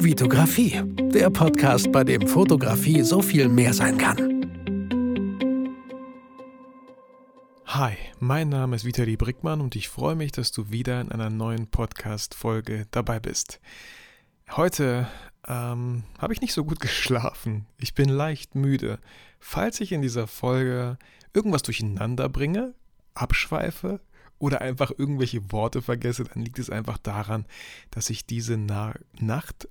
Vitografie, der Podcast, bei dem Fotografie so viel mehr sein kann. Hi, mein Name ist Vitali Brickmann und ich freue mich, dass du wieder in einer neuen Podcast-Folge dabei bist. Heute ähm, habe ich nicht so gut geschlafen. Ich bin leicht müde. Falls ich in dieser Folge irgendwas durcheinander bringe, abschweife oder einfach irgendwelche Worte vergesse, dann liegt es einfach daran, dass ich diese Na Nacht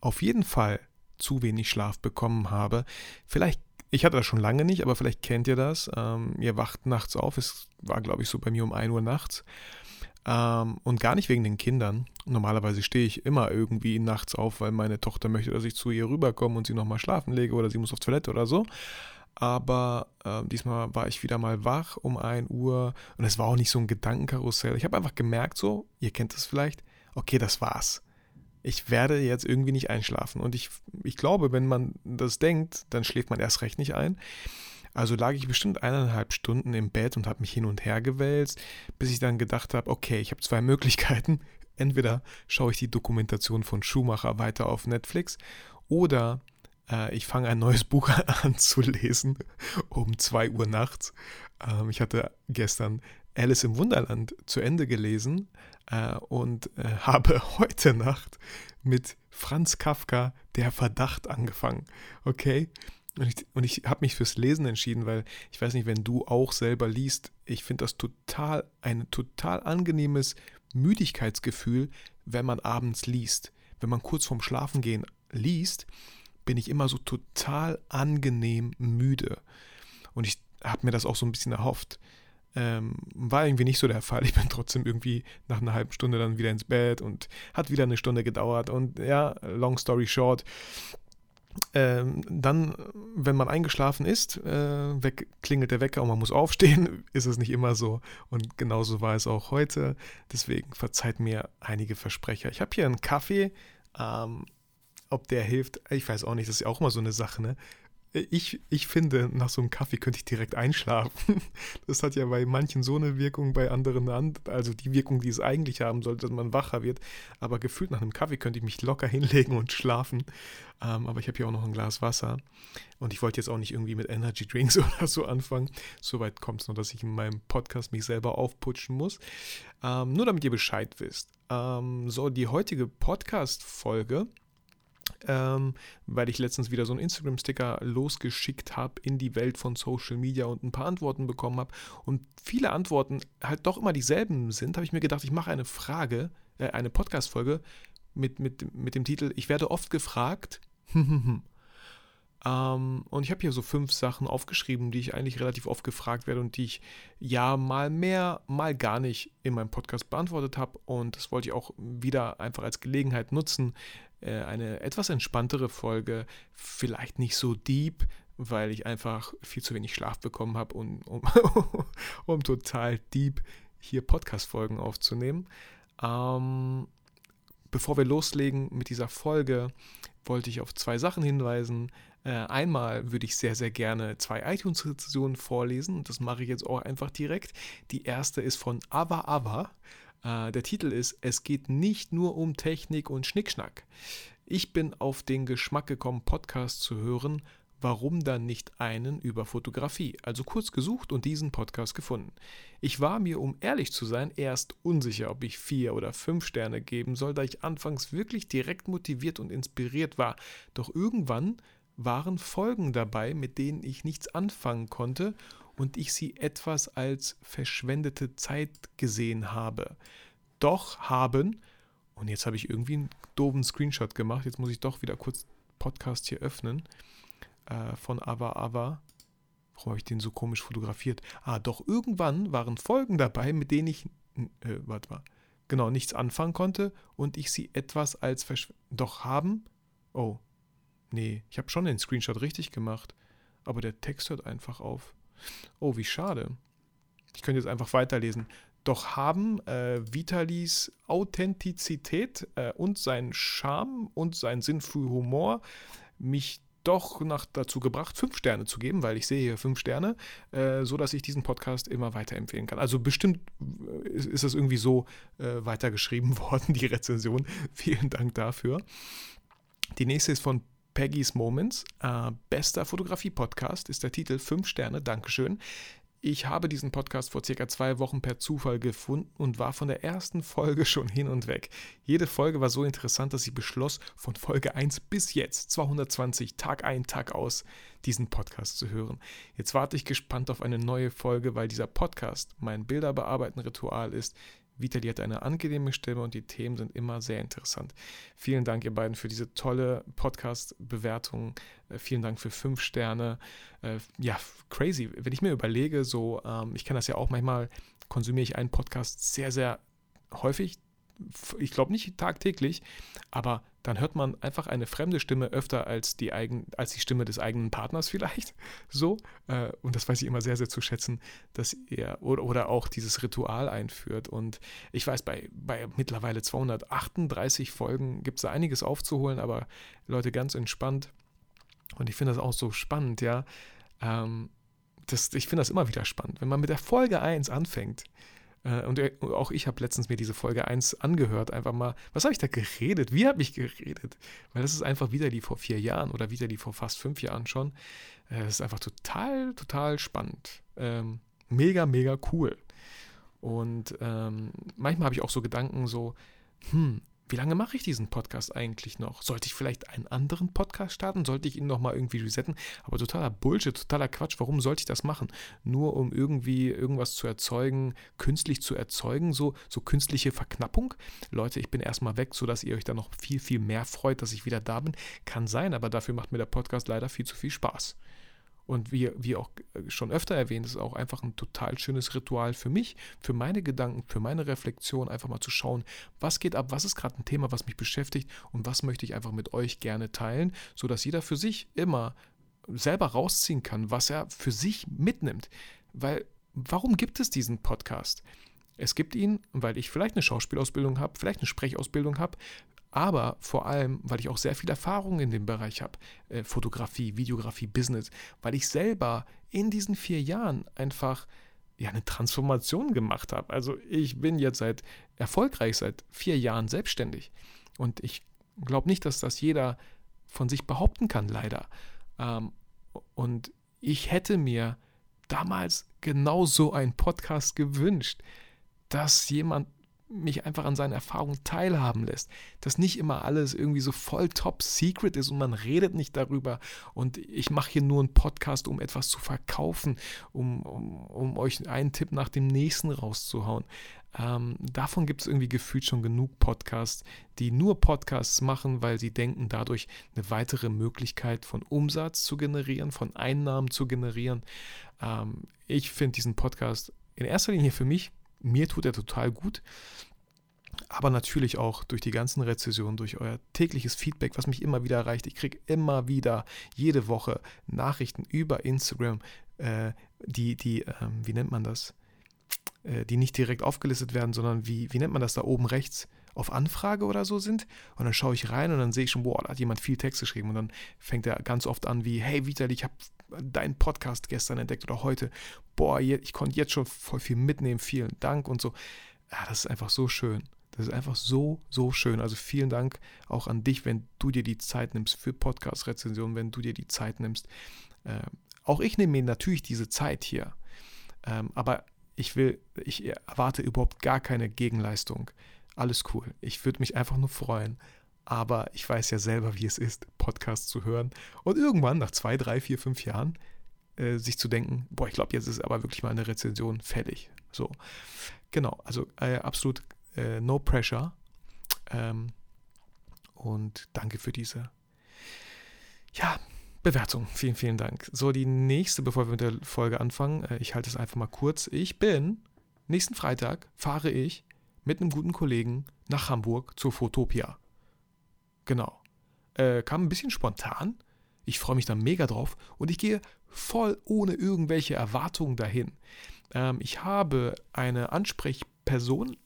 auf jeden Fall zu wenig Schlaf bekommen habe. Vielleicht, ich hatte das schon lange nicht, aber vielleicht kennt ihr das. Ähm, ihr wacht nachts auf, es war glaube ich so bei mir um 1 Uhr nachts. Ähm, und gar nicht wegen den Kindern. Normalerweise stehe ich immer irgendwie nachts auf, weil meine Tochter möchte, dass ich zu ihr rüberkomme und sie nochmal schlafen lege oder sie muss auf Toilette oder so aber äh, diesmal war ich wieder mal wach um 1 Uhr und es war auch nicht so ein Gedankenkarussell. Ich habe einfach gemerkt, so, ihr kennt es vielleicht, okay, das war's. Ich werde jetzt irgendwie nicht einschlafen. Und ich, ich glaube, wenn man das denkt, dann schläft man erst recht nicht ein. Also lag ich bestimmt eineinhalb Stunden im Bett und habe mich hin und her gewälzt, bis ich dann gedacht habe, okay, ich habe zwei Möglichkeiten. Entweder schaue ich die Dokumentation von Schumacher weiter auf Netflix oder äh, ich fange ein neues Buch an zu lesen um 2 Uhr nachts. Ähm, ich hatte gestern Alice im Wunderland zu Ende gelesen äh, und äh, habe heute Nacht mit Franz Kafka Der Verdacht angefangen. Okay? Und ich, und ich habe mich fürs Lesen entschieden, weil ich weiß nicht, wenn du auch selber liest, ich finde das total ein total angenehmes Müdigkeitsgefühl, wenn man abends liest. Wenn man kurz vorm Schlafengehen liest, bin ich immer so total angenehm müde. Und ich habe mir das auch so ein bisschen erhofft. Ähm, war irgendwie nicht so der Fall. Ich bin trotzdem irgendwie nach einer halben Stunde dann wieder ins Bett und hat wieder eine Stunde gedauert. Und ja, long story short, ähm, dann, wenn man eingeschlafen ist, äh, weg, klingelt der Wecker und man muss aufstehen, ist es nicht immer so. Und genauso war es auch heute. Deswegen verzeiht mir einige Versprecher. Ich habe hier einen Kaffee. Ähm, ob der hilft, ich weiß auch nicht, das ist ja auch immer so eine Sache, ne? Ich, ich finde, nach so einem Kaffee könnte ich direkt einschlafen. Das hat ja bei manchen so eine Wirkung, bei anderen eine also die Wirkung, die es eigentlich haben sollte, dass man wacher wird. Aber gefühlt nach einem Kaffee könnte ich mich locker hinlegen und schlafen. Ähm, aber ich habe hier auch noch ein Glas Wasser. Und ich wollte jetzt auch nicht irgendwie mit Energy Drinks oder so anfangen. Soweit kommt es nur, dass ich in meinem Podcast mich selber aufputschen muss. Ähm, nur damit ihr Bescheid wisst. Ähm, so, die heutige Podcast-Folge ähm, weil ich letztens wieder so einen Instagram-Sticker losgeschickt habe in die Welt von Social Media und ein paar Antworten bekommen habe und viele Antworten halt doch immer dieselben sind, habe ich mir gedacht, ich mache eine Frage, äh, eine Podcast-Folge mit, mit, mit dem Titel Ich werde oft gefragt. Ähm, und ich habe hier so fünf Sachen aufgeschrieben, die ich eigentlich relativ oft gefragt werde und die ich ja mal mehr, mal gar nicht in meinem Podcast beantwortet habe. Und das wollte ich auch wieder einfach als Gelegenheit nutzen, äh, eine etwas entspanntere Folge, vielleicht nicht so deep, weil ich einfach viel zu wenig Schlaf bekommen habe, um, um, um total deep hier Podcast-Folgen aufzunehmen. Ähm, bevor wir loslegen mit dieser Folge, wollte ich auf zwei Sachen hinweisen. Äh, einmal würde ich sehr, sehr gerne zwei iTunes-Rezensionen vorlesen und das mache ich jetzt auch einfach direkt. Die erste ist von Ava Ava. Äh, der Titel ist Es geht nicht nur um Technik und Schnickschnack. Ich bin auf den Geschmack gekommen, Podcast zu hören. Warum dann nicht einen über Fotografie? Also kurz gesucht und diesen Podcast gefunden. Ich war mir, um ehrlich zu sein, erst unsicher, ob ich vier oder fünf Sterne geben soll, da ich anfangs wirklich direkt motiviert und inspiriert war. Doch irgendwann waren Folgen dabei, mit denen ich nichts anfangen konnte und ich sie etwas als verschwendete Zeit gesehen habe. Doch haben, und jetzt habe ich irgendwie einen doofen Screenshot gemacht, jetzt muss ich doch wieder kurz Podcast hier öffnen, äh, von Ava Ava. Warum habe ich den so komisch fotografiert? Ah, doch irgendwann waren Folgen dabei, mit denen ich, äh, warte mal, genau, nichts anfangen konnte und ich sie etwas als verschwendet. Doch haben? Oh, nee, ich habe schon den Screenshot richtig gemacht, aber der Text hört einfach auf. Oh, wie schade. Ich könnte jetzt einfach weiterlesen. Doch haben äh, Vitalis Authentizität äh, und sein Charme und sein Sinn für Humor mich doch nach dazu gebracht, fünf Sterne zu geben, weil ich sehe hier fünf Sterne, äh, so ich diesen Podcast immer weiterempfehlen kann. Also bestimmt äh, ist, ist das irgendwie so äh, weitergeschrieben worden, die Rezension. Vielen Dank dafür. Die nächste ist von Peggy's Moments. Äh, bester Fotografie-Podcast ist der Titel. Fünf Sterne, Dankeschön. Ich habe diesen Podcast vor circa zwei Wochen per Zufall gefunden und war von der ersten Folge schon hin und weg. Jede Folge war so interessant, dass ich beschloss, von Folge 1 bis jetzt, 220, Tag ein, Tag aus, diesen Podcast zu hören. Jetzt warte ich gespannt auf eine neue Folge, weil dieser Podcast mein Bilderbearbeiten Ritual ist, Vitali hat eine angenehme Stimme und die Themen sind immer sehr interessant. Vielen Dank, ihr beiden, für diese tolle Podcast-Bewertung. Äh, vielen Dank für fünf Sterne. Äh, ja, crazy. Wenn ich mir überlege, so, ähm, ich kenne das ja auch manchmal, konsumiere ich einen Podcast sehr, sehr häufig, ich glaube nicht tagtäglich, aber dann hört man einfach eine fremde Stimme öfter als die, eigen, als die Stimme des eigenen Partners vielleicht. So. Äh, und das weiß ich immer sehr, sehr zu schätzen, dass er oder, oder auch dieses Ritual einführt. Und ich weiß, bei, bei mittlerweile 238 Folgen gibt es einiges aufzuholen, aber Leute, ganz entspannt. Und ich finde das auch so spannend, ja. Ähm, das, ich finde das immer wieder spannend. Wenn man mit der Folge 1 anfängt, äh, und auch ich habe letztens mir diese Folge 1 angehört, einfach mal, was habe ich da geredet? Wie habe ich geredet? Weil das ist einfach wieder die vor vier Jahren oder wieder die vor fast fünf Jahren schon. Äh, das ist einfach total, total spannend. Ähm, mega, mega cool. Und ähm, manchmal habe ich auch so Gedanken so, hm, wie lange mache ich diesen Podcast eigentlich noch? Sollte ich vielleicht einen anderen Podcast starten? Sollte ich ihn nochmal irgendwie resetten? Aber totaler Bullshit, totaler Quatsch. Warum sollte ich das machen? Nur um irgendwie irgendwas zu erzeugen, künstlich zu erzeugen, so, so künstliche Verknappung? Leute, ich bin erstmal weg, sodass ihr euch dann noch viel, viel mehr freut, dass ich wieder da bin. Kann sein, aber dafür macht mir der Podcast leider viel zu viel Spaß. Und wie, wie auch äh, schon öfter erwähnt, ist auch einfach ein total schönes Ritual für mich, für meine Gedanken, für meine Reflexion, einfach mal zu schauen, was geht ab, was ist gerade ein Thema, was mich beschäftigt und was möchte ich einfach mit euch gerne teilen, sodass jeder für sich immer selber rausziehen kann, was er für sich mitnimmt. Weil, warum gibt es diesen Podcast? Es gibt ihn, weil ich vielleicht eine Schauspielausbildung habe, vielleicht eine Sprechausbildung habe, aber vor allem, weil ich auch sehr viel Erfahrung in dem Bereich habe, äh, Fotografie, Videografie, Business, weil ich selber in diesen vier Jahren einfach ja eine Transformation gemacht habe. Also ich bin jetzt seit erfolgreich seit vier Jahren selbstständig und ich glaube nicht, dass das jeder von sich behaupten kann, leider. Ähm, und ich hätte mir damals genau so einen Podcast gewünscht, dass jemand mich einfach an seinen Erfahrungen teilhaben lässt. Dass nicht immer alles irgendwie so voll top secret ist und man redet nicht darüber. Und ich mache hier nur einen Podcast, um etwas zu verkaufen, um, um, um euch einen Tipp nach dem nächsten rauszuhauen. Ähm, davon gibt es irgendwie gefühlt schon genug Podcasts, die nur Podcasts machen, weil sie denken, dadurch eine weitere Möglichkeit von Umsatz zu generieren, von Einnahmen zu generieren. Ähm, ich finde diesen Podcast in erster Linie für mich mir tut er total gut. Aber natürlich auch durch die ganzen Rezessionen, durch euer tägliches Feedback, was mich immer wieder erreicht. Ich kriege immer wieder jede Woche Nachrichten über Instagram, äh, die, die äh, wie nennt man das? Äh, die nicht direkt aufgelistet werden, sondern wie, wie nennt man das da oben rechts? Auf Anfrage oder so sind. Und dann schaue ich rein und dann sehe ich schon, boah, da hat jemand viel Text geschrieben. Und dann fängt er ganz oft an wie, hey Vitali, ich habe deinen Podcast gestern entdeckt oder heute. Boah, ich konnte jetzt schon voll viel mitnehmen. Vielen Dank und so. Ja, das ist einfach so schön. Das ist einfach so, so schön. Also vielen Dank auch an dich, wenn du dir die Zeit nimmst für Podcast-Rezensionen, wenn du dir die Zeit nimmst. Ähm, auch ich nehme mir natürlich diese Zeit hier. Ähm, aber ich will, ich erwarte überhaupt gar keine Gegenleistung. Alles cool. Ich würde mich einfach nur freuen, aber ich weiß ja selber, wie es ist, Podcasts zu hören und irgendwann nach zwei, drei, vier, fünf Jahren äh, sich zu denken, boah, ich glaube, jetzt ist aber wirklich mal eine Rezension fällig. So, genau, also äh, absolut äh, no pressure. Ähm, und danke für diese, ja, Bewertung. Vielen, vielen Dank. So, die nächste, bevor wir mit der Folge anfangen, äh, ich halte es einfach mal kurz. Ich bin, nächsten Freitag fahre ich mit einem guten Kollegen nach Hamburg zur Fotopia. Genau. Äh, kam ein bisschen spontan. Ich freue mich da mega drauf und ich gehe voll ohne irgendwelche Erwartungen dahin. Ähm, ich habe eine Ansprechperson,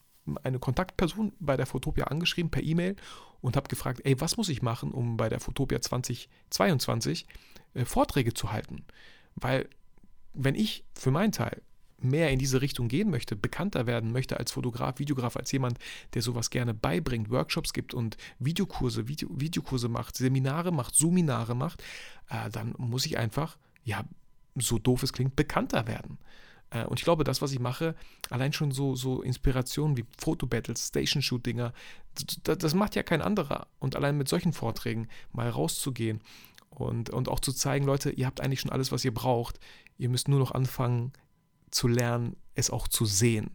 eine Kontaktperson bei der Fotopia angeschrieben per E-Mail und habe gefragt, ey, was muss ich machen, um bei der Fotopia 2022 äh, Vorträge zu halten? Weil wenn ich für meinen Teil mehr in diese Richtung gehen möchte, bekannter werden möchte als Fotograf, Videograf, als jemand, der sowas gerne beibringt, Workshops gibt und Videokurse, Video, Videokurse macht, Seminare macht, Seminare macht, äh, dann muss ich einfach, ja, so doof es klingt, bekannter werden. Äh, und ich glaube, das, was ich mache, allein schon so, so Inspirationen wie Fotobattles, Station-Shoot-Dinger, das, das macht ja kein anderer. Und allein mit solchen Vorträgen mal rauszugehen und, und auch zu zeigen, Leute, ihr habt eigentlich schon alles, was ihr braucht. Ihr müsst nur noch anfangen, zu lernen, es auch zu sehen.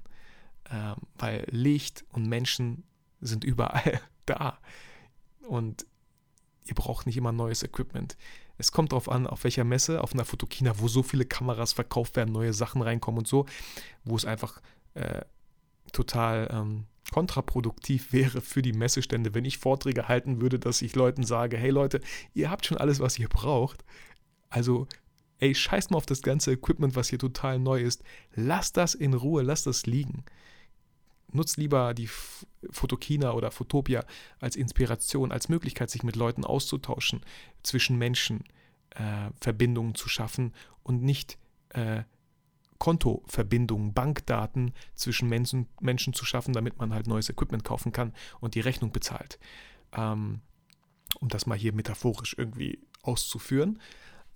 Ähm, weil Licht und Menschen sind überall da. Und ihr braucht nicht immer neues Equipment. Es kommt darauf an, auf welcher Messe, auf einer Fotokina, wo so viele Kameras verkauft werden, neue Sachen reinkommen und so, wo es einfach äh, total ähm, kontraproduktiv wäre für die Messestände, wenn ich Vorträge halten würde, dass ich Leuten sage, hey Leute, ihr habt schon alles, was ihr braucht. Also ey, scheiß mal auf das ganze Equipment, was hier total neu ist. Lass das in Ruhe, lass das liegen. Nutzt lieber die Fotokina oder Fotopia als Inspiration, als Möglichkeit, sich mit Leuten auszutauschen, zwischen Menschen äh, Verbindungen zu schaffen und nicht äh, Kontoverbindungen, Bankdaten zwischen Menschen, Menschen zu schaffen, damit man halt neues Equipment kaufen kann und die Rechnung bezahlt. Ähm, um das mal hier metaphorisch irgendwie auszuführen.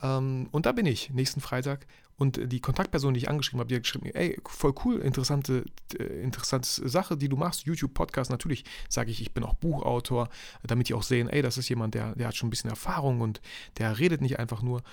Ähm, und da bin ich, nächsten Freitag. Und die Kontaktperson, die ich angeschrieben habe, die hat geschrieben, ey, voll cool, interessante, äh, interessante Sache, die du machst, YouTube, Podcast, natürlich sage ich, ich bin auch Buchautor, damit die auch sehen, ey, das ist jemand, der, der hat schon ein bisschen Erfahrung und der redet nicht einfach nur.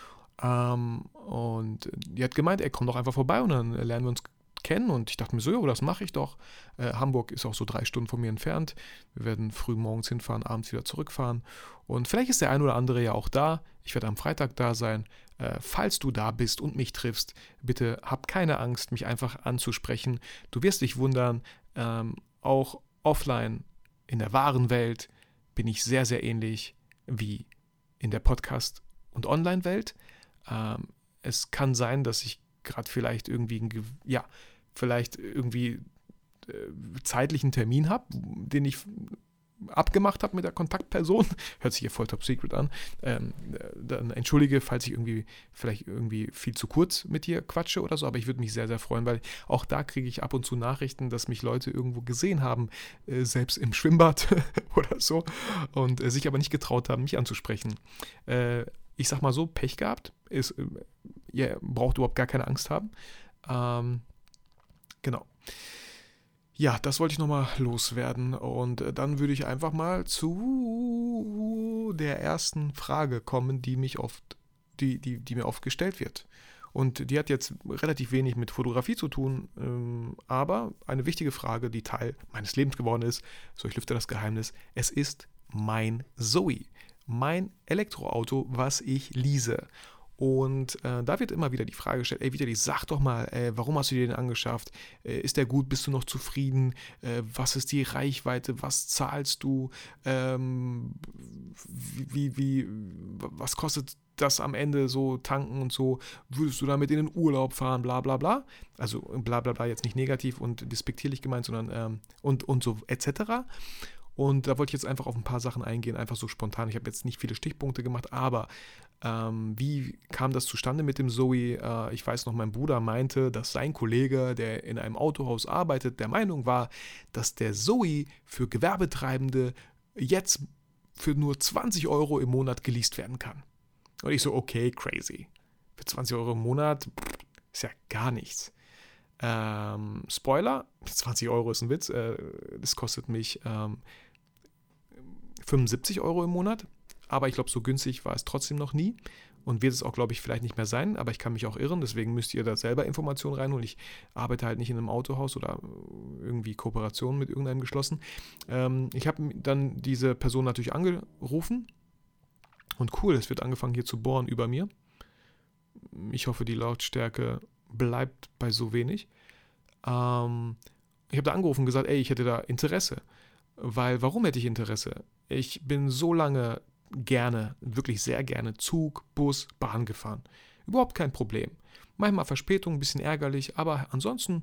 Ähm, und die hat gemeint, ey, komm doch einfach vorbei und dann lernen wir uns kennen und ich dachte mir so, ja, das mache ich doch. Äh, Hamburg ist auch so drei Stunden von mir entfernt. Wir werden früh morgens hinfahren, abends wieder zurückfahren. Und vielleicht ist der ein oder andere ja auch da. Ich werde am Freitag da sein. Äh, falls du da bist und mich triffst, bitte hab keine Angst, mich einfach anzusprechen. Du wirst dich wundern, ähm, auch offline in der wahren Welt bin ich sehr, sehr ähnlich wie in der Podcast- und Online-Welt. Ähm, es kann sein, dass ich gerade vielleicht irgendwie, ein, ja, vielleicht irgendwie äh, zeitlichen Termin habe, den ich abgemacht habe mit der Kontaktperson, hört sich hier voll top secret an, ähm, dann entschuldige, falls ich irgendwie vielleicht irgendwie viel zu kurz mit dir quatsche oder so, aber ich würde mich sehr, sehr freuen, weil auch da kriege ich ab und zu Nachrichten, dass mich Leute irgendwo gesehen haben, äh, selbst im Schwimmbad oder so und äh, sich aber nicht getraut haben, mich anzusprechen. Äh, ich sag mal so, Pech gehabt, ist, äh, ihr braucht überhaupt gar keine Angst haben. Ähm, genau. Ja, das wollte ich nochmal loswerden. Und äh, dann würde ich einfach mal zu der ersten Frage kommen, die mich oft, die, die, die mir oft gestellt wird. Und die hat jetzt relativ wenig mit Fotografie zu tun, ähm, aber eine wichtige Frage, die Teil meines Lebens geworden ist, so ich lüfte das Geheimnis, es ist mein Zoe, mein Elektroauto, was ich lease. Und äh, da wird immer wieder die Frage gestellt, ey Vitali, sag doch mal, äh, warum hast du dir den angeschafft? Äh, ist der gut? Bist du noch zufrieden? Äh, was ist die Reichweite? Was zahlst du? Ähm, wie, wie, was kostet das am Ende so tanken und so? Würdest du damit in den Urlaub fahren? Bla bla bla. Also bla bla bla jetzt nicht negativ und despektierlich gemeint, sondern ähm, und, und so etc. Und da wollte ich jetzt einfach auf ein paar Sachen eingehen, einfach so spontan. Ich habe jetzt nicht viele Stichpunkte gemacht, aber ähm, wie kam das zustande mit dem Zoe? Äh, ich weiß noch, mein Bruder meinte, dass sein Kollege, der in einem Autohaus arbeitet, der Meinung war, dass der Zoe für Gewerbetreibende jetzt für nur 20 Euro im Monat geleast werden kann. Und ich so, okay, crazy. Für 20 Euro im Monat ist ja gar nichts. Ähm, Spoiler, 20 Euro ist ein Witz. Äh, das kostet mich ähm, 75 Euro im Monat. Aber ich glaube, so günstig war es trotzdem noch nie und wird es auch, glaube ich, vielleicht nicht mehr sein. Aber ich kann mich auch irren, deswegen müsst ihr da selber Informationen reinholen. Ich arbeite halt nicht in einem Autohaus oder irgendwie Kooperation mit irgendeinem geschlossen. Ähm, ich habe dann diese Person natürlich angerufen und cool, es wird angefangen hier zu bohren über mir. Ich hoffe, die Lautstärke bleibt bei so wenig. Ähm, ich habe da angerufen und gesagt, ey, ich hätte da Interesse. Weil, warum hätte ich Interesse? Ich bin so lange gerne, wirklich sehr gerne Zug, Bus, Bahn gefahren. Überhaupt kein Problem. Manchmal Verspätung, ein bisschen ärgerlich, aber ansonsten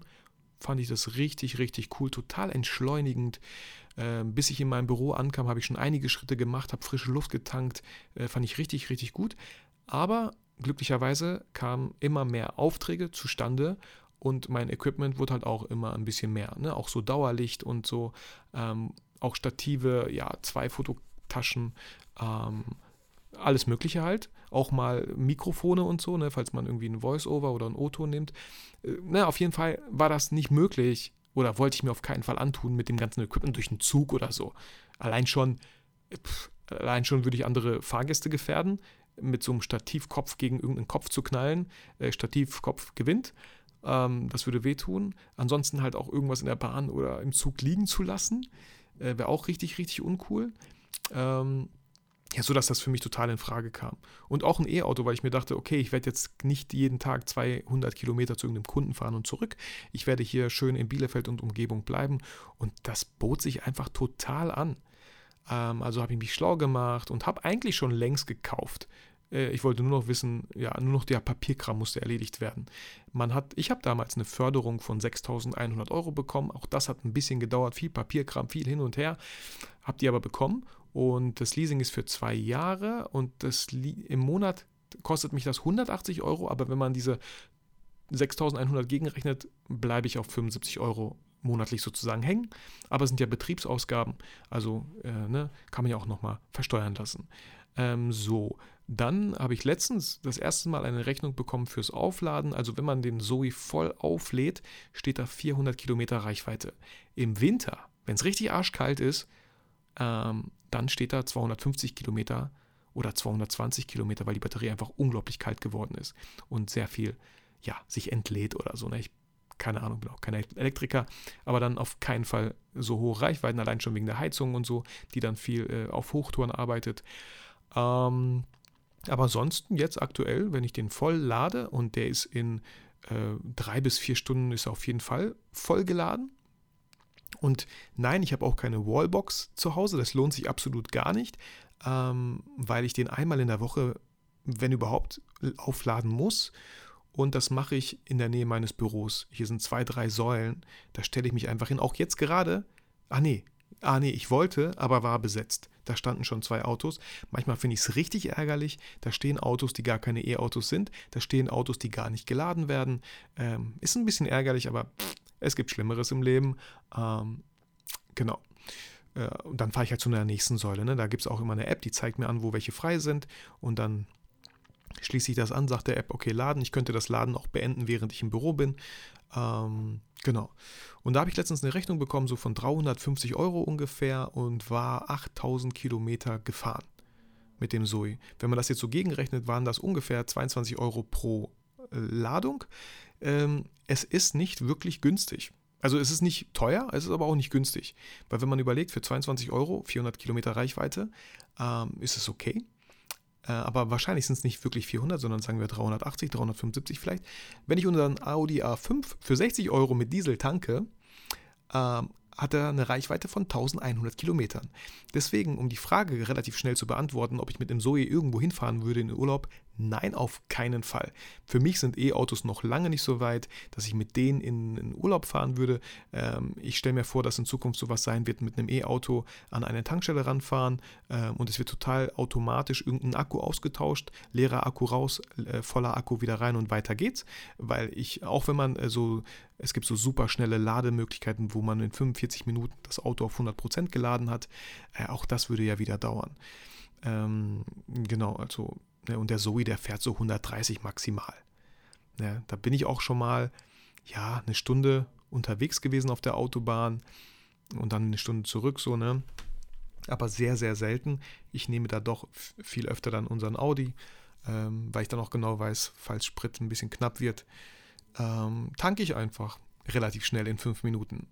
fand ich das richtig, richtig cool, total entschleunigend. Äh, bis ich in meinem Büro ankam, habe ich schon einige Schritte gemacht, habe frische Luft getankt, äh, fand ich richtig, richtig gut. Aber glücklicherweise kamen immer mehr Aufträge zustande und mein Equipment wurde halt auch immer ein bisschen mehr. Ne? Auch so Dauerlicht und so, ähm, auch Stative, ja, zwei Fototaschen, ähm, alles Mögliche halt. Auch mal Mikrofone und so, ne, falls man irgendwie ein Voice-Over oder ein O-Ton nimmt. Äh, ne, auf jeden Fall war das nicht möglich oder wollte ich mir auf keinen Fall antun mit dem ganzen Equipment durch einen Zug oder so. Allein schon, pff, allein schon würde ich andere Fahrgäste gefährden, mit so einem Stativkopf gegen irgendeinen Kopf zu knallen. Äh, Stativkopf gewinnt. Ähm, das würde wehtun. Ansonsten halt auch irgendwas in der Bahn oder im Zug liegen zu lassen. Äh, Wäre auch richtig, richtig uncool. Ähm, ja, so dass das für mich total in Frage kam. Und auch ein E-Auto, weil ich mir dachte, okay, ich werde jetzt nicht jeden Tag 200 Kilometer zu irgendeinem Kunden fahren und zurück. Ich werde hier schön in Bielefeld und Umgebung bleiben. Und das bot sich einfach total an. Ähm, also habe ich mich schlau gemacht und habe eigentlich schon längst gekauft. Äh, ich wollte nur noch wissen, ja, nur noch der Papierkram musste erledigt werden. Man hat, ich habe damals eine Förderung von 6.100 Euro bekommen. Auch das hat ein bisschen gedauert, viel Papierkram, viel hin und her. Habt ihr aber bekommen und das Leasing ist für zwei Jahre und das im Monat kostet mich das 180 Euro, aber wenn man diese 6100 gegenrechnet, bleibe ich auf 75 Euro monatlich sozusagen hängen. Aber es sind ja Betriebsausgaben, also äh, ne, kann man ja auch nochmal versteuern lassen. Ähm, so, dann habe ich letztens das erste Mal eine Rechnung bekommen fürs Aufladen. Also wenn man den Zoe voll auflädt, steht da 400 Kilometer Reichweite. Im Winter, wenn es richtig arschkalt ist, ähm, dann steht da 250 Kilometer oder 220 Kilometer, weil die Batterie einfach unglaublich kalt geworden ist und sehr viel, ja, sich entlädt oder so. Ne? Ich, keine Ahnung, bin auch kein Elektriker, aber dann auf keinen Fall so hohe Reichweiten, allein schon wegen der Heizung und so, die dann viel äh, auf Hochtouren arbeitet. Ähm, aber ansonsten jetzt aktuell, wenn ich den voll lade und der ist in äh, drei bis vier Stunden ist er auf jeden Fall voll geladen, und nein, ich habe auch keine Wallbox zu Hause, das lohnt sich absolut gar nicht, ähm, weil ich den einmal in der Woche, wenn überhaupt, aufladen muss. Und das mache ich in der Nähe meines Büros. Hier sind zwei, drei Säulen. Da stelle ich mich einfach hin. Auch jetzt gerade. Ah nee, ah nee, ich wollte, aber war besetzt. Da standen schon zwei Autos. Manchmal finde ich es richtig ärgerlich. Da stehen Autos, die gar keine E-Autos sind. Da stehen Autos, die gar nicht geladen werden. Ähm, ist ein bisschen ärgerlich, aber pff, es gibt Schlimmeres im Leben. Ähm, genau. Äh, und dann fahre ich halt zu einer nächsten Säule. Ne? Da gibt es auch immer eine App, die zeigt mir an, wo welche frei sind. Und dann schließe ich das an, sagt der App, okay, laden. Ich könnte das Laden auch beenden, während ich im Büro bin. Ähm, genau. Und da habe ich letztens eine Rechnung bekommen, so von 350 Euro ungefähr und war 8000 Kilometer gefahren mit dem Zoe. Wenn man das jetzt so gegenrechnet, waren das ungefähr 22 Euro pro äh, Ladung ähm, es ist nicht wirklich günstig. Also es ist nicht teuer, es ist aber auch nicht günstig. Weil wenn man überlegt, für 22 Euro, 400 Kilometer Reichweite, ähm, ist es okay. Äh, aber wahrscheinlich sind es nicht wirklich 400, sondern sagen wir 380, 375 vielleicht. Wenn ich unseren Audi A5 für 60 Euro mit Diesel tanke, ähm, hat er eine Reichweite von 1100 Kilometern. Deswegen, um die Frage relativ schnell zu beantworten, ob ich mit dem Zoe irgendwo hinfahren würde in den Urlaub, Nein, auf keinen Fall. Für mich sind E-Autos noch lange nicht so weit, dass ich mit denen in den Urlaub fahren würde. Ähm, ich stelle mir vor, dass in Zukunft sowas sein wird, mit einem E-Auto an eine Tankstelle ranfahren ähm, und es wird total automatisch irgendein Akku ausgetauscht, leerer Akku raus, äh, voller Akku wieder rein und weiter geht's. Weil ich, auch wenn man äh, so, es gibt so super schnelle Lademöglichkeiten, wo man in 45 Minuten das Auto auf 100% geladen hat, äh, auch das würde ja wieder dauern. Ähm, genau, also und der Zoe, der fährt so 130 maximal. Ne, da bin ich auch schon mal, ja, eine Stunde unterwegs gewesen auf der Autobahn und dann eine Stunde zurück, so, ne? Aber sehr, sehr selten. Ich nehme da doch viel öfter dann unseren Audi, ähm, weil ich dann auch genau weiß, falls Sprit ein bisschen knapp wird, ähm, tanke ich einfach relativ schnell in fünf Minuten.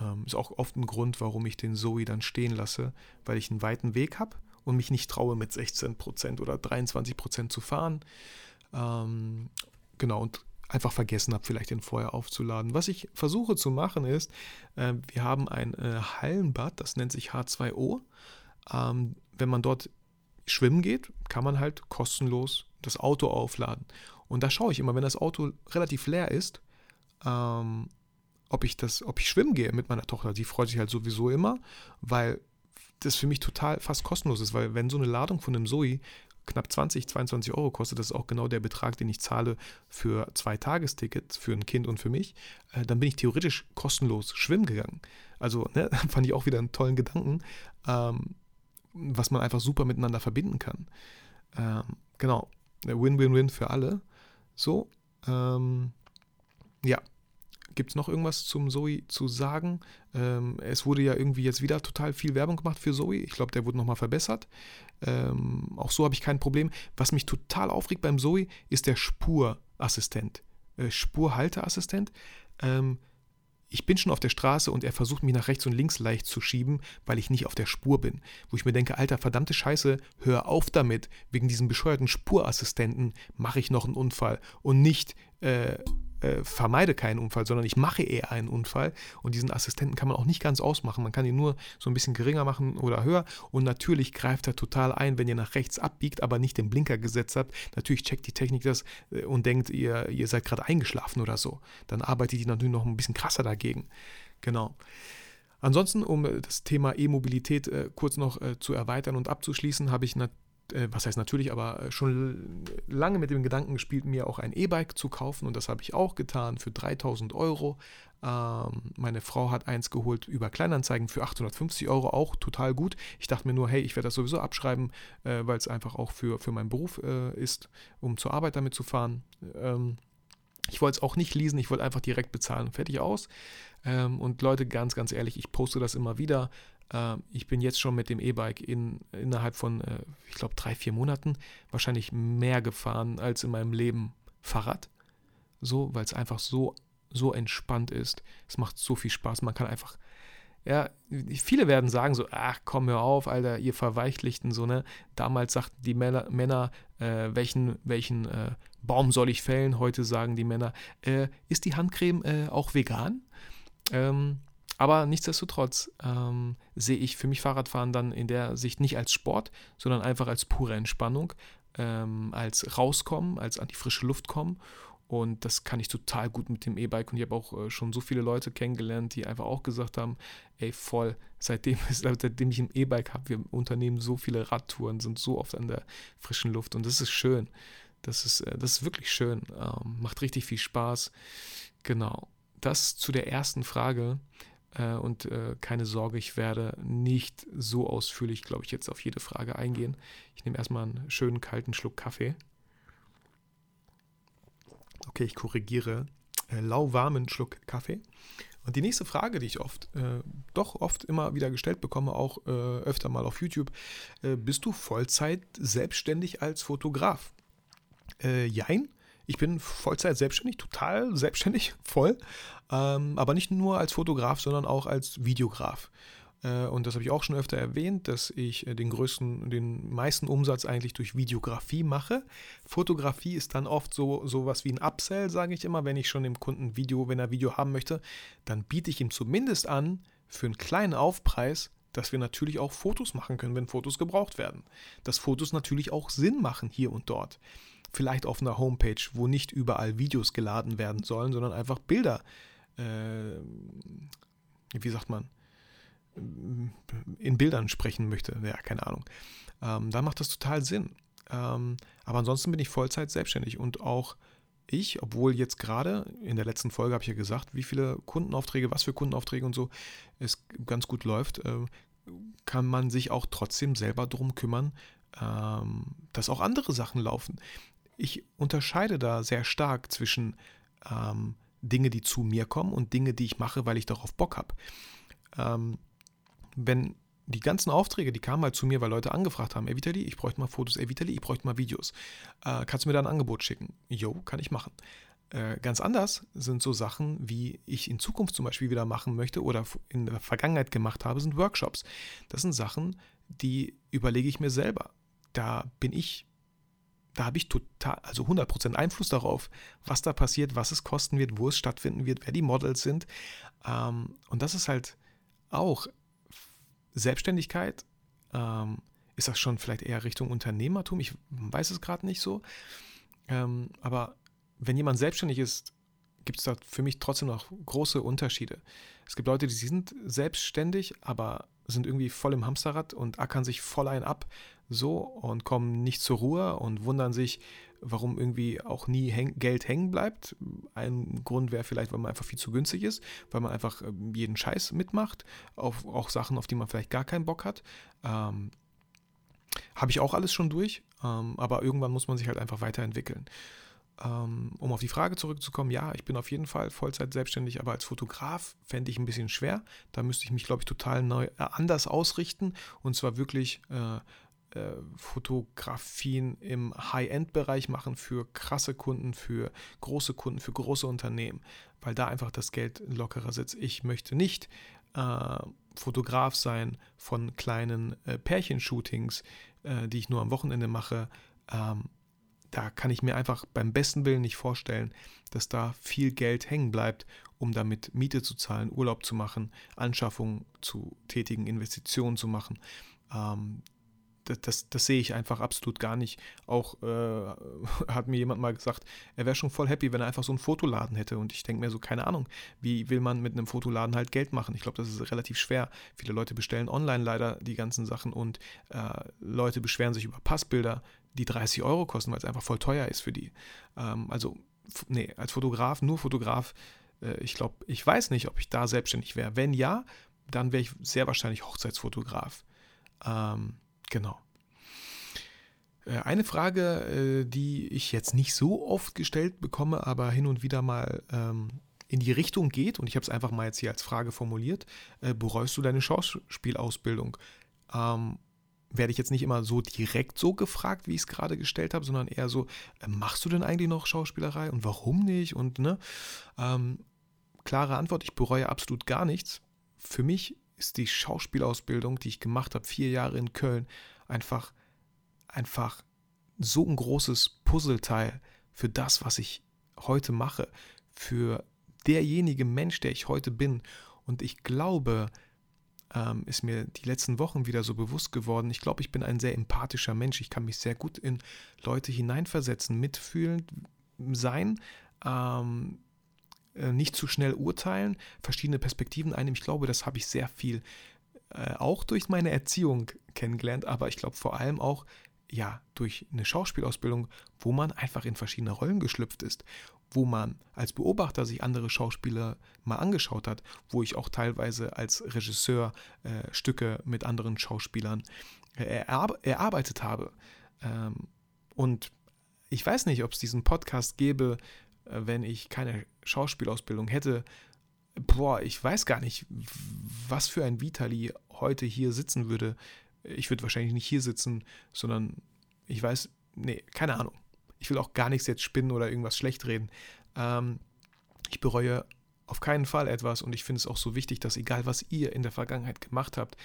Ähm, ist auch oft ein Grund, warum ich den Zoe dann stehen lasse, weil ich einen weiten Weg habe und mich nicht traue, mit 16% oder 23% zu fahren. Ähm, genau, und einfach vergessen habe, vielleicht den vorher aufzuladen. Was ich versuche zu machen ist, äh, wir haben ein äh, Hallenbad, das nennt sich H2O. Ähm, wenn man dort schwimmen geht, kann man halt kostenlos das Auto aufladen. Und da schaue ich immer, wenn das Auto relativ leer ist, ähm, ob ich das, ob ich schwimmen gehe mit meiner Tochter. Die freut sich halt sowieso immer, weil das für mich total fast kostenlos ist, weil wenn so eine Ladung von einem Zoe knapp 20, 22 Euro kostet, das ist auch genau der Betrag, den ich zahle für zwei Tagestickets für ein Kind und für mich, äh, dann bin ich theoretisch kostenlos schwimmen gegangen. Also ne, fand ich auch wieder einen tollen Gedanken, ähm, was man einfach super miteinander verbinden kann. Ähm, genau, Win-Win-Win für alle. So, ähm, ja, Gibt es noch irgendwas zum Zoe zu sagen? Ähm, es wurde ja irgendwie jetzt wieder total viel Werbung gemacht für Zoe. Ich glaube, der wurde nochmal verbessert. Ähm, auch so habe ich kein Problem. Was mich total aufregt beim Zoe ist der Spurassistent. Äh, Spurhalteassistent. Ähm, ich bin schon auf der Straße und er versucht mich nach rechts und links leicht zu schieben, weil ich nicht auf der Spur bin. Wo ich mir denke, Alter, verdammte Scheiße, hör auf damit. Wegen diesem bescheuerten Spurassistenten mache ich noch einen Unfall und nicht äh, äh, vermeide keinen Unfall, sondern ich mache eher einen Unfall. Und diesen Assistenten kann man auch nicht ganz ausmachen. Man kann ihn nur so ein bisschen geringer machen oder höher. Und natürlich greift er total ein, wenn ihr nach rechts abbiegt, aber nicht den Blinker gesetzt habt. Natürlich checkt die Technik das äh, und denkt, ihr, ihr seid gerade eingeschlafen oder so. Dann arbeitet die natürlich noch ein bisschen krasser dagegen. Genau. Ansonsten, um äh, das Thema E-Mobilität äh, kurz noch äh, zu erweitern und abzuschließen, habe ich natürlich was heißt natürlich, aber äh, schon lange mit dem Gedanken gespielt, mir auch ein E-Bike zu kaufen und das habe ich auch getan für 3000 Euro. Ähm, meine Frau hat eins geholt über Kleinanzeigen für 850 Euro, auch total gut. Ich dachte mir nur, hey, ich werde das sowieso abschreiben, äh, weil es einfach auch für, für meinen Beruf äh, ist, um zur Arbeit damit zu fahren. Ähm, ich wollte es auch nicht leasen, ich wollte einfach direkt bezahlen. Fertig aus. Ähm, und Leute, ganz, ganz ehrlich, ich poste das immer wieder. Ähm, ich bin jetzt schon mit dem E-Bike in, innerhalb von, äh, ich glaube, drei, vier Monaten wahrscheinlich mehr gefahren als in meinem Leben Fahrrad. So, weil es einfach so, so entspannt ist. Es macht so viel Spaß. Man kann einfach, ja, viele werden sagen so, ach komm, hör auf, Alter, ihr Verweichlichten, so, ne? Damals sagten die Männer, Männer äh, welchen, welchen äh, Baum soll ich fällen? Heute sagen die Männer, äh, ist die Handcreme äh, auch vegan? Ähm, aber nichtsdestotrotz ähm, sehe ich für mich Fahrradfahren dann in der Sicht nicht als Sport, sondern einfach als pure Entspannung, ähm, als rauskommen, als an die frische Luft kommen. Und das kann ich total gut mit dem E-Bike. Und ich habe auch äh, schon so viele Leute kennengelernt, die einfach auch gesagt haben, ey, voll, seitdem, seitdem ich ein E-Bike habe, wir unternehmen so viele Radtouren, sind so oft an der frischen Luft. Und das ist schön. Das ist, äh, das ist wirklich schön. Ähm, macht richtig viel Spaß. Genau. Das zu der ersten Frage. Äh, und äh, keine Sorge, ich werde nicht so ausführlich, glaube ich, jetzt auf jede Frage eingehen. Ich nehme erstmal einen schönen kalten Schluck Kaffee. Okay, ich korrigiere. Äh, lauwarmen Schluck Kaffee. Und die nächste Frage, die ich oft, äh, doch oft immer wieder gestellt bekomme, auch äh, öfter mal auf YouTube, äh, bist du Vollzeit selbstständig als Fotograf? Jein. Ich bin Vollzeit selbstständig, total selbstständig, voll. Ähm, aber nicht nur als Fotograf, sondern auch als Videograf. Äh, und das habe ich auch schon öfter erwähnt, dass ich äh, den größten, den meisten Umsatz eigentlich durch Videografie mache. Fotografie ist dann oft so sowas wie ein Upsell, sage ich immer, wenn ich schon dem Kunden Video, wenn er Video haben möchte, dann biete ich ihm zumindest an für einen kleinen Aufpreis dass wir natürlich auch Fotos machen können, wenn Fotos gebraucht werden. Dass Fotos natürlich auch Sinn machen hier und dort vielleicht auf einer Homepage, wo nicht überall Videos geladen werden sollen, sondern einfach Bilder, äh, wie sagt man, in Bildern sprechen möchte. Ja, keine Ahnung. Ähm, dann macht das total Sinn. Ähm, aber ansonsten bin ich Vollzeit selbstständig und auch ich, obwohl jetzt gerade in der letzten Folge habe ich ja gesagt, wie viele Kundenaufträge, was für Kundenaufträge und so es ganz gut läuft, äh, kann man sich auch trotzdem selber darum kümmern, ähm, dass auch andere Sachen laufen ich unterscheide da sehr stark zwischen ähm, Dinge, die zu mir kommen und Dinge, die ich mache, weil ich darauf Bock habe. Ähm, wenn die ganzen Aufträge, die kamen halt zu mir, weil Leute angefragt haben, ey Vitali, ich bräuchte mal Fotos, ey Vitali, ich bräuchte mal Videos. Äh, kannst du mir da ein Angebot schicken? Jo, kann ich machen. Äh, ganz anders sind so Sachen, wie ich in Zukunft zum Beispiel wieder machen möchte oder in der Vergangenheit gemacht habe, sind Workshops. Das sind Sachen, die überlege ich mir selber. Da bin ich da habe ich total, also 100% Einfluss darauf, was da passiert, was es kosten wird, wo es stattfinden wird, wer die Models sind. Ähm, und das ist halt auch Selbstständigkeit. Ähm, ist das schon vielleicht eher Richtung Unternehmertum? Ich weiß es gerade nicht so. Ähm, aber wenn jemand selbstständig ist, gibt es da für mich trotzdem noch große Unterschiede. Es gibt Leute, die sind selbstständig, aber sind irgendwie voll im Hamsterrad und ackern sich voll ein ab, so und kommen nicht zur Ruhe und wundern sich, warum irgendwie auch nie häng Geld hängen bleibt. Ein Grund wäre vielleicht, weil man einfach viel zu günstig ist, weil man einfach ähm, jeden Scheiß mitmacht, auf, auch Sachen, auf die man vielleicht gar keinen Bock hat. Ähm, Habe ich auch alles schon durch, ähm, aber irgendwann muss man sich halt einfach weiterentwickeln. Ähm, um auf die Frage zurückzukommen, ja, ich bin auf jeden Fall Vollzeit selbstständig, aber als Fotograf fände ich ein bisschen schwer. Da müsste ich mich, glaube ich, total neu, äh, anders ausrichten und zwar wirklich äh, äh, Fotografien im High-End-Bereich machen für krasse Kunden, für große Kunden, für große Unternehmen, weil da einfach das Geld lockerer sitzt. Ich möchte nicht äh, Fotograf sein von kleinen äh, Pärchenshootings, äh, die ich nur am Wochenende mache. Ähm, da kann ich mir einfach beim besten Willen nicht vorstellen, dass da viel Geld hängen bleibt, um damit Miete zu zahlen, Urlaub zu machen, Anschaffungen zu tätigen, Investitionen zu machen. Ähm, das, das, das, sehe ich einfach absolut gar nicht. Auch äh, hat mir jemand mal gesagt, er wäre schon voll happy, wenn er einfach so einen Fotoladen hätte. Und ich denke mir so, keine Ahnung, wie will man mit einem Fotoladen halt Geld machen? Ich glaube, das ist relativ schwer. Viele Leute bestellen online leider die ganzen Sachen und äh, Leute beschweren sich über Passbilder, die 30 Euro kosten, weil es einfach voll teuer ist für die. Ähm, also, nee, als Fotograf, nur Fotograf, äh, ich glaube, ich weiß nicht, ob ich da selbstständig wäre. Wenn ja, dann wäre ich sehr wahrscheinlich Hochzeitsfotograf. Ähm, Genau. Äh, eine Frage, äh, die ich jetzt nicht so oft gestellt bekomme, aber hin und wieder mal ähm, in die Richtung geht, und ich habe es einfach mal jetzt hier als Frage formuliert, äh, bereust du deine Schauspielausbildung? Ähm, werde ich jetzt nicht immer so direkt so gefragt, wie ich es gerade gestellt habe, sondern eher so, machst du denn eigentlich noch Schauspielerei und warum nicht? Und ne, ähm, klare Antwort, ich bereue absolut gar nichts. Für mich ist die Schauspielausbildung, die ich gemacht habe, vier Jahre in Köln, einfach, einfach so ein großes Puzzleteil für das, was ich heute mache, für derjenige Mensch, der ich heute bin. Und ich glaube, ähm, ist mir die letzten Wochen wieder so bewusst geworden, ich glaube, ich bin ein sehr empathischer Mensch. Ich kann mich sehr gut in Leute hineinversetzen, mitfühlend sein. Ähm, äh, nicht zu schnell urteilen, verschiedene Perspektiven einnehmen. Ich glaube, das habe ich sehr viel äh, auch durch meine Erziehung kennengelernt, aber ich glaube vor allem auch ja durch eine Schauspielausbildung, wo man einfach in verschiedene Rollen geschlüpft ist, wo man als Beobachter sich andere Schauspieler mal angeschaut hat, wo ich auch teilweise als Regisseur äh, Stücke mit anderen Schauspielern äh, erarbeitet habe. Ähm, und ich weiß nicht, ob es diesen Podcast gäbe, äh, wenn ich keine Schauspielausbildung hätte, boah, ich weiß gar nicht, was für ein Vitali heute hier sitzen würde. Ich würde wahrscheinlich nicht hier sitzen, sondern ich weiß, nee, keine Ahnung. Ich will auch gar nichts jetzt spinnen oder irgendwas schlecht reden. Ähm, ich bereue auf keinen Fall etwas und ich finde es auch so wichtig, dass egal was ihr in der Vergangenheit gemacht habt,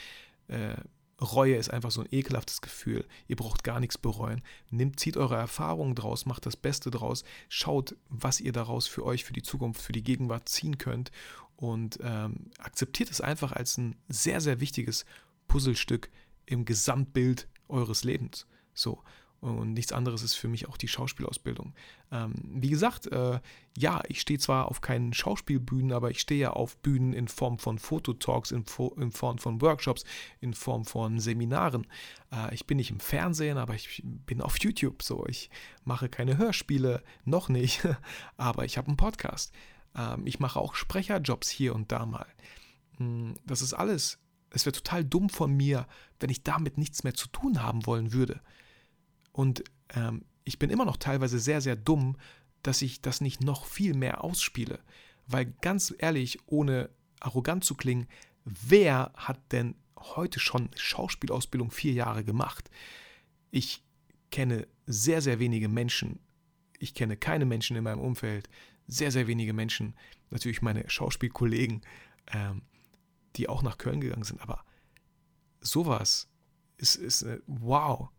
äh, Reue ist einfach so ein ekelhaftes Gefühl. Ihr braucht gar nichts bereuen. Nimmt, zieht eure Erfahrungen draus, macht das Beste draus, schaut, was ihr daraus für euch, für die Zukunft, für die Gegenwart ziehen könnt und ähm, akzeptiert es einfach als ein sehr, sehr wichtiges Puzzlestück im Gesamtbild eures Lebens. So. Und nichts anderes ist für mich auch die Schauspielausbildung. Ähm, wie gesagt, äh, ja, ich stehe zwar auf keinen Schauspielbühnen, aber ich stehe ja auf Bühnen in Form von Fototalks, in, in Form von Workshops, in Form von Seminaren. Äh, ich bin nicht im Fernsehen, aber ich bin auf YouTube so. Ich mache keine Hörspiele, noch nicht, aber ich habe einen Podcast. Ähm, ich mache auch Sprecherjobs hier und da mal. Hm, das ist alles. Es wäre total dumm von mir, wenn ich damit nichts mehr zu tun haben wollen würde. Und ähm, ich bin immer noch teilweise sehr, sehr dumm, dass ich das nicht noch viel mehr ausspiele. Weil ganz ehrlich, ohne arrogant zu klingen, wer hat denn heute schon Schauspielausbildung vier Jahre gemacht? Ich kenne sehr, sehr wenige Menschen. Ich kenne keine Menschen in meinem Umfeld. Sehr, sehr wenige Menschen. Natürlich meine Schauspielkollegen, ähm, die auch nach Köln gegangen sind. Aber sowas ist, ist äh, wow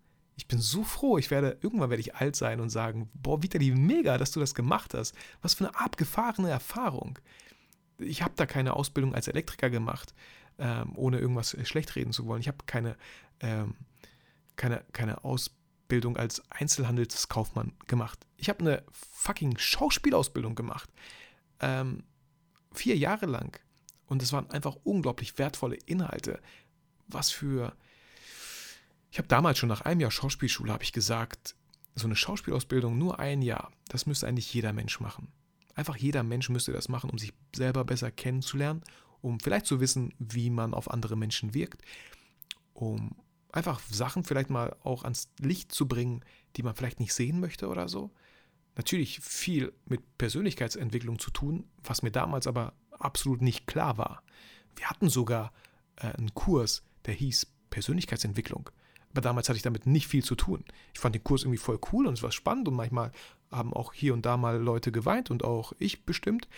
ich bin so froh, ich werde, irgendwann werde ich alt sein und sagen, boah, Vitali, mega, dass du das gemacht hast. Was für eine abgefahrene Erfahrung. Ich habe da keine Ausbildung als Elektriker gemacht, ähm, ohne irgendwas schlecht reden zu wollen. Ich habe keine, ähm, keine, keine Ausbildung als Einzelhandelskaufmann gemacht. Ich habe eine fucking Schauspielausbildung gemacht. Ähm, vier Jahre lang. Und es waren einfach unglaublich wertvolle Inhalte was für. Ich habe damals schon nach einem Jahr Schauspielschule, habe ich gesagt, so eine Schauspielausbildung nur ein Jahr, das müsste eigentlich jeder Mensch machen. Einfach jeder Mensch müsste das machen, um sich selber besser kennenzulernen, um vielleicht zu wissen, wie man auf andere Menschen wirkt, um einfach Sachen vielleicht mal auch ans Licht zu bringen, die man vielleicht nicht sehen möchte oder so. Natürlich viel mit Persönlichkeitsentwicklung zu tun, was mir damals aber absolut nicht klar war. Wir hatten sogar äh, einen Kurs, der hieß Persönlichkeitsentwicklung. Aber damals hatte ich damit nicht viel zu tun. Ich fand den Kurs irgendwie voll cool und es war spannend und manchmal haben auch hier und da mal Leute geweint und auch ich bestimmt,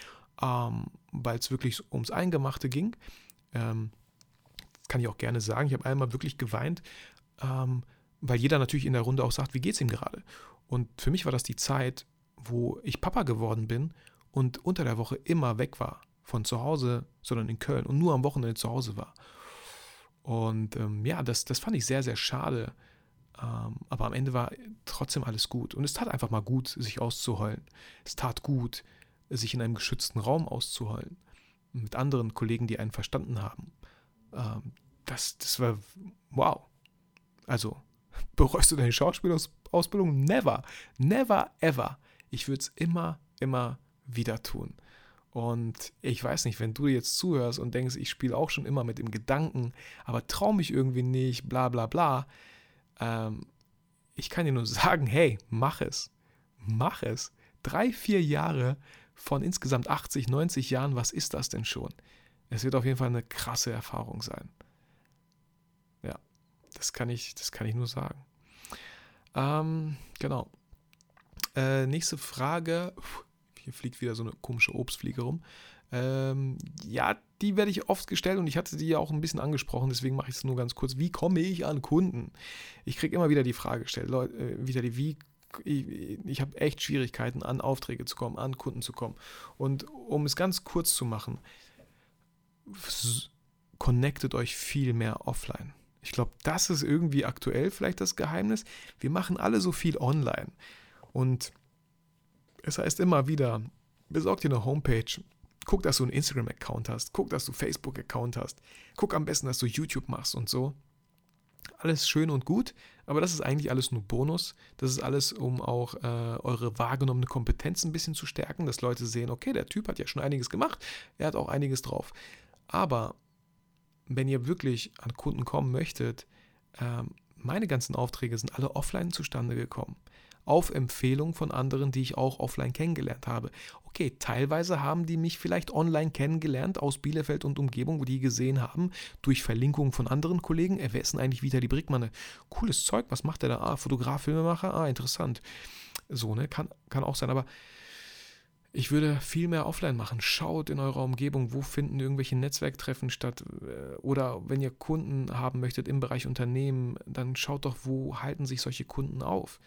ähm, weil es wirklich ums Eingemachte ging. Ähm, kann ich auch gerne sagen, ich habe einmal wirklich geweint, ähm, weil jeder natürlich in der Runde auch sagt, wie geht es ihm gerade? Und für mich war das die Zeit, wo ich Papa geworden bin und unter der Woche immer weg war von zu Hause, sondern in Köln und nur am Wochenende zu Hause war. Und ähm, ja, das, das fand ich sehr, sehr schade. Ähm, aber am Ende war trotzdem alles gut. Und es tat einfach mal gut, sich auszuheulen. Es tat gut, sich in einem geschützten Raum auszuheulen. Mit anderen Kollegen, die einen verstanden haben. Ähm, das, das war wow. Also, bereust du deine Schauspielausbildung? Never. Never ever. Ich würde es immer, immer wieder tun. Und ich weiß nicht, wenn du jetzt zuhörst und denkst, ich spiele auch schon immer mit dem Gedanken, aber traue mich irgendwie nicht, bla bla bla, ähm, ich kann dir nur sagen, hey, mach es. Mach es. Drei, vier Jahre von insgesamt 80, 90 Jahren, was ist das denn schon? Es wird auf jeden Fall eine krasse Erfahrung sein. Ja, das kann ich, das kann ich nur sagen. Ähm, genau. Äh, nächste Frage. Puh, hier fliegt wieder so eine komische Obstfliege rum. Ähm, ja, die werde ich oft gestellt und ich hatte die ja auch ein bisschen angesprochen, deswegen mache ich es nur ganz kurz. Wie komme ich an Kunden? Ich kriege immer wieder die Frage gestellt, Leute, äh, wieder die, wie ich, ich habe echt Schwierigkeiten, an Aufträge zu kommen, an Kunden zu kommen. Und um es ganz kurz zu machen, connectet euch viel mehr offline. Ich glaube, das ist irgendwie aktuell vielleicht das Geheimnis. Wir machen alle so viel online. Und es heißt immer wieder, besorg dir eine Homepage, guck, dass du einen Instagram-Account hast, guck, dass du Facebook-Account hast, guck am besten, dass du YouTube machst und so. Alles schön und gut, aber das ist eigentlich alles nur Bonus. Das ist alles, um auch äh, eure wahrgenommene Kompetenz ein bisschen zu stärken, dass Leute sehen, okay, der Typ hat ja schon einiges gemacht, er hat auch einiges drauf. Aber wenn ihr wirklich an Kunden kommen möchtet, äh, meine ganzen Aufträge sind alle offline zustande gekommen auf Empfehlung von anderen, die ich auch offline kennengelernt habe. Okay, teilweise haben die mich vielleicht online kennengelernt aus Bielefeld und Umgebung, wo die gesehen haben, durch Verlinkungen von anderen Kollegen, wer ist denn eigentlich Vitali Brickmann? Cooles Zeug, was macht der da? Ah, Fotograf, Filmemacher, ah, interessant. So, ne, kann, kann auch sein, aber ich würde viel mehr offline machen. Schaut in eurer Umgebung, wo finden irgendwelche Netzwerktreffen statt. Äh, oder wenn ihr Kunden haben möchtet im Bereich Unternehmen, dann schaut doch, wo halten sich solche Kunden auf.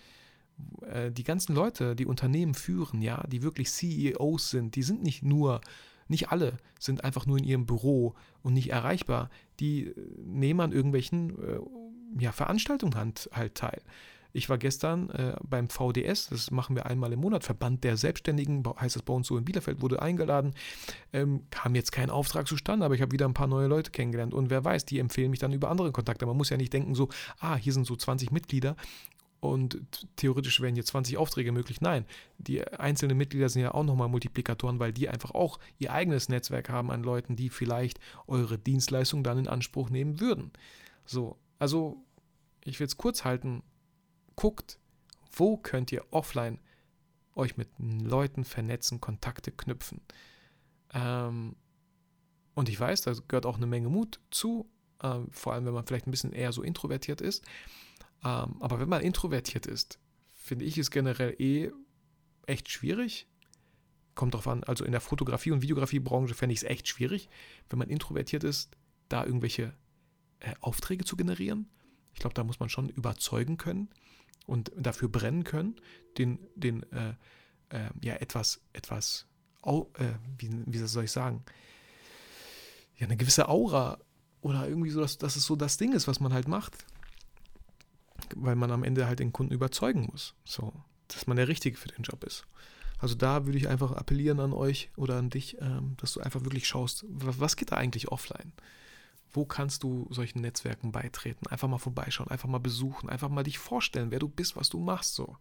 Äh, die ganzen Leute, die Unternehmen führen, ja, die wirklich CEOs sind, die sind nicht nur, nicht alle sind einfach nur in ihrem Büro und nicht erreichbar. Die äh, nehmen an irgendwelchen äh, ja, Veranstaltungen halt, halt teil. Ich war gestern äh, beim VDS, das machen wir einmal im Monat, Verband der Selbstständigen, heißt das bei uns so in Bielefeld, wurde eingeladen. Ähm, kam jetzt kein Auftrag zustande, aber ich habe wieder ein paar neue Leute kennengelernt. Und wer weiß, die empfehlen mich dann über andere Kontakte. Man muss ja nicht denken, so, ah, hier sind so 20 Mitglieder und theoretisch wären hier 20 Aufträge möglich. Nein, die einzelnen Mitglieder sind ja auch nochmal Multiplikatoren, weil die einfach auch ihr eigenes Netzwerk haben an Leuten, die vielleicht eure Dienstleistung dann in Anspruch nehmen würden. So, also ich will es kurz halten. Guckt, wo könnt ihr offline euch mit Leuten vernetzen, Kontakte knüpfen. Ähm, und ich weiß, da gehört auch eine Menge Mut zu, äh, vor allem wenn man vielleicht ein bisschen eher so introvertiert ist. Ähm, aber wenn man introvertiert ist, finde ich es generell eh echt schwierig. Kommt drauf an, also in der Fotografie- und Videografiebranche fände ich es echt schwierig, wenn man introvertiert ist, da irgendwelche äh, Aufträge zu generieren. Ich glaube, da muss man schon überzeugen können und dafür brennen können, den, den äh, äh, ja, etwas, etwas, äh, wie, wie soll ich sagen, ja, eine gewisse Aura oder irgendwie so, dass, dass es so das Ding ist, was man halt macht weil man am Ende halt den Kunden überzeugen muss, so, dass man der Richtige für den Job ist. Also da würde ich einfach appellieren an euch oder an dich, ähm, dass du einfach wirklich schaust, was geht da eigentlich offline? Wo kannst du solchen Netzwerken beitreten? Einfach mal vorbeischauen, einfach mal besuchen, einfach mal dich vorstellen, wer du bist, was du machst so.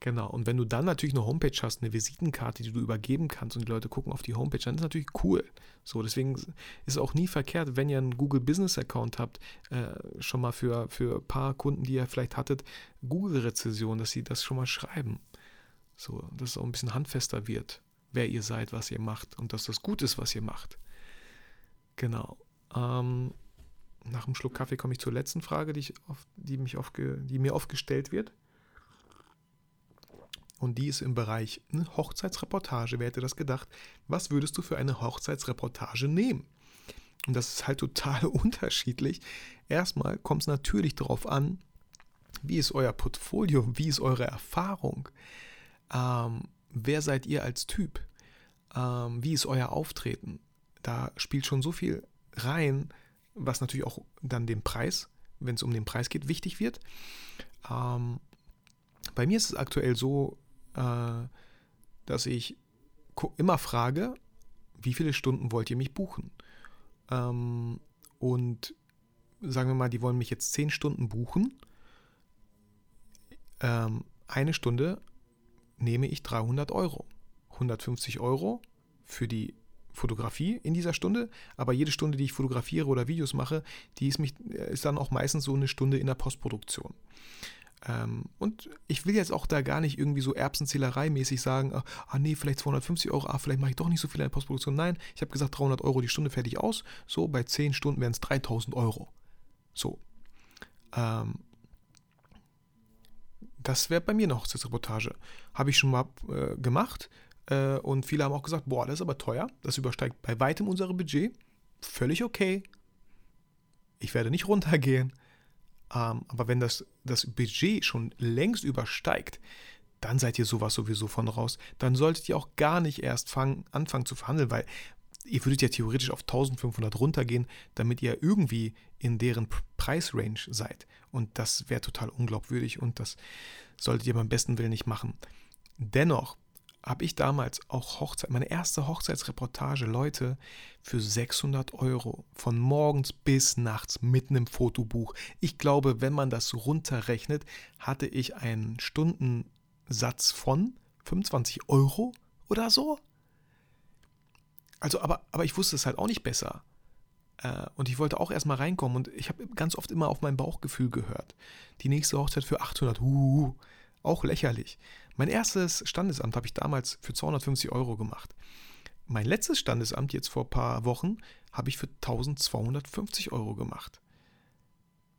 Genau, und wenn du dann natürlich eine Homepage hast, eine Visitenkarte, die du übergeben kannst und die Leute gucken auf die Homepage, dann ist das natürlich cool. So, deswegen ist es auch nie verkehrt, wenn ihr einen Google Business Account habt, äh, schon mal für, für ein paar Kunden, die ihr vielleicht hattet, Google-Rezession, dass sie das schon mal schreiben. So, dass es auch ein bisschen handfester wird, wer ihr seid, was ihr macht und dass das gut ist, was ihr macht. Genau. Ähm, nach einem Schluck Kaffee komme ich zur letzten Frage, die, oft, die, mich oft, die mir oft gestellt wird. Und die ist im Bereich ne, Hochzeitsreportage. Wer hätte das gedacht? Was würdest du für eine Hochzeitsreportage nehmen? Und das ist halt total unterschiedlich. Erstmal kommt es natürlich darauf an, wie ist euer Portfolio, wie ist eure Erfahrung, ähm, wer seid ihr als Typ, ähm, wie ist euer Auftreten. Da spielt schon so viel rein, was natürlich auch dann dem Preis, wenn es um den Preis geht, wichtig wird. Ähm, bei mir ist es aktuell so, äh, dass ich immer frage, wie viele Stunden wollt ihr mich buchen? Ähm, und sagen wir mal, die wollen mich jetzt 10 Stunden buchen. Ähm, eine Stunde nehme ich 300 Euro. 150 Euro für die Fotografie in dieser Stunde, aber jede Stunde, die ich fotografiere oder Videos mache, die ist, mich, ist dann auch meistens so eine Stunde in der Postproduktion. Ähm, und ich will jetzt auch da gar nicht irgendwie so Erbsenzählerei-mäßig sagen, ah, ah nee, vielleicht 250 Euro, ah, vielleicht mache ich doch nicht so viel in der Postproduktion. Nein, ich habe gesagt 300 Euro die Stunde fertig aus. So, bei 10 Stunden wären es 3000 Euro. So. Ähm, das wäre bei mir eine Hochzeitsreportage. Habe ich schon mal äh, gemacht äh, und viele haben auch gesagt, boah, das ist aber teuer. Das übersteigt bei weitem unser Budget. Völlig okay. Ich werde nicht runtergehen. Ähm, aber wenn das, das Budget schon längst übersteigt, dann seid ihr sowas sowieso von raus. Dann solltet ihr auch gar nicht erst fangen, anfangen zu verhandeln, weil ihr würdet ja theoretisch auf 1500 runtergehen, damit ihr irgendwie in deren Preisrange seid. Und das wäre total unglaubwürdig und das solltet ihr beim besten Willen nicht machen. Dennoch habe ich damals auch Hochzeit, meine erste Hochzeitsreportage, Leute, für 600 Euro von morgens bis nachts mitten im Fotobuch. Ich glaube, wenn man das runterrechnet, hatte ich einen Stundensatz von 25 Euro oder so. Also, aber, aber ich wusste es halt auch nicht besser. Äh, und ich wollte auch erstmal reinkommen und ich habe ganz oft immer auf mein Bauchgefühl gehört. Die nächste Hochzeit für 800, uh, auch lächerlich. Mein erstes Standesamt habe ich damals für 250 Euro gemacht. Mein letztes Standesamt jetzt vor ein paar Wochen habe ich für 1250 Euro gemacht.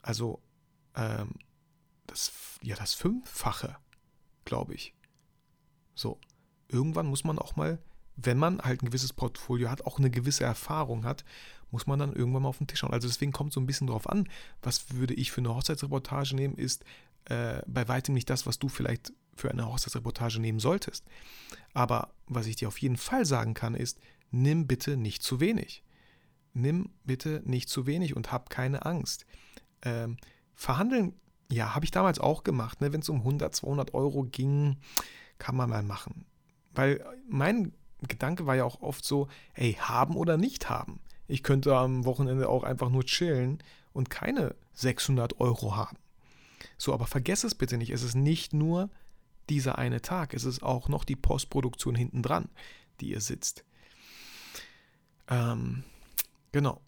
Also ähm, das, ja, das Fünffache, glaube ich. So, irgendwann muss man auch mal, wenn man halt ein gewisses Portfolio hat, auch eine gewisse Erfahrung hat, muss man dann irgendwann mal auf den Tisch schauen. Also deswegen kommt so ein bisschen drauf an, was würde ich für eine Hochzeitsreportage nehmen, ist äh, bei weitem nicht das, was du vielleicht für eine Hochzeitsreportage nehmen solltest. Aber was ich dir auf jeden Fall sagen kann, ist, nimm bitte nicht zu wenig. Nimm bitte nicht zu wenig und hab keine Angst. Ähm, verhandeln, ja, habe ich damals auch gemacht. Ne? Wenn es um 100, 200 Euro ging, kann man mal machen. Weil mein Gedanke war ja auch oft so, ey, haben oder nicht haben. Ich könnte am Wochenende auch einfach nur chillen und keine 600 Euro haben. So, aber vergess es bitte nicht. Es ist nicht nur dieser eine Tag. Es ist auch noch die Postproduktion hinten dran, die ihr sitzt. Ähm, genau.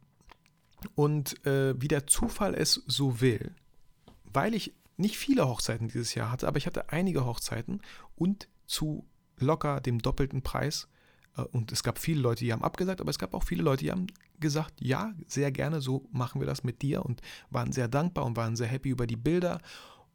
Und äh, wie der Zufall es so will, weil ich nicht viele Hochzeiten dieses Jahr hatte, aber ich hatte einige Hochzeiten und zu locker dem doppelten Preis. Äh, und es gab viele Leute, die haben abgesagt, aber es gab auch viele Leute, die haben gesagt, ja, sehr gerne, so machen wir das mit dir und waren sehr dankbar und waren sehr happy über die Bilder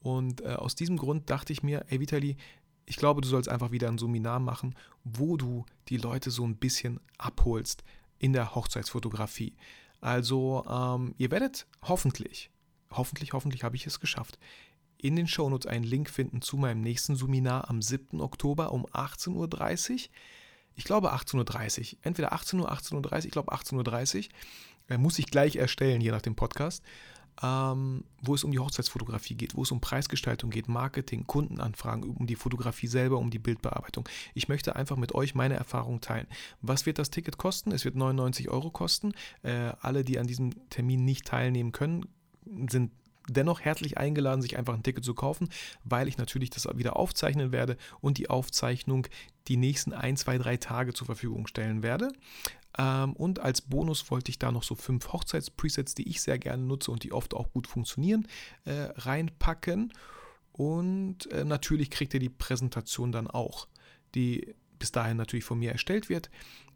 und äh, aus diesem Grund dachte ich mir, ey Vitali, ich glaube, du sollst einfach wieder ein Seminar machen, wo du die Leute so ein bisschen abholst in der Hochzeitsfotografie. Also, ähm, ihr werdet hoffentlich, hoffentlich, hoffentlich habe ich es geschafft, in den Shownotes einen Link finden zu meinem nächsten Seminar am 7. Oktober um 18.30 Uhr. Ich glaube 18.30 Uhr. Entweder 18 Uhr, 18.30 Uhr, ich glaube 18.30 Uhr. Äh, muss ich gleich erstellen, je nach dem Podcast. Ähm, wo es um die Hochzeitsfotografie geht, wo es um Preisgestaltung geht, Marketing, Kundenanfragen, um die Fotografie selber, um die Bildbearbeitung. Ich möchte einfach mit euch meine Erfahrung teilen. Was wird das Ticket kosten? Es wird 99 Euro kosten. Äh, alle, die an diesem Termin nicht teilnehmen können, sind dennoch herzlich eingeladen, sich einfach ein Ticket zu kaufen, weil ich natürlich das wieder aufzeichnen werde und die Aufzeichnung die nächsten ein, zwei, drei Tage zur Verfügung stellen werde. Ähm, und als Bonus wollte ich da noch so fünf Hochzeitspresets, die ich sehr gerne nutze und die oft auch gut funktionieren, äh, reinpacken. Und äh, natürlich kriegt ihr die Präsentation dann auch, die bis dahin natürlich von mir erstellt wird.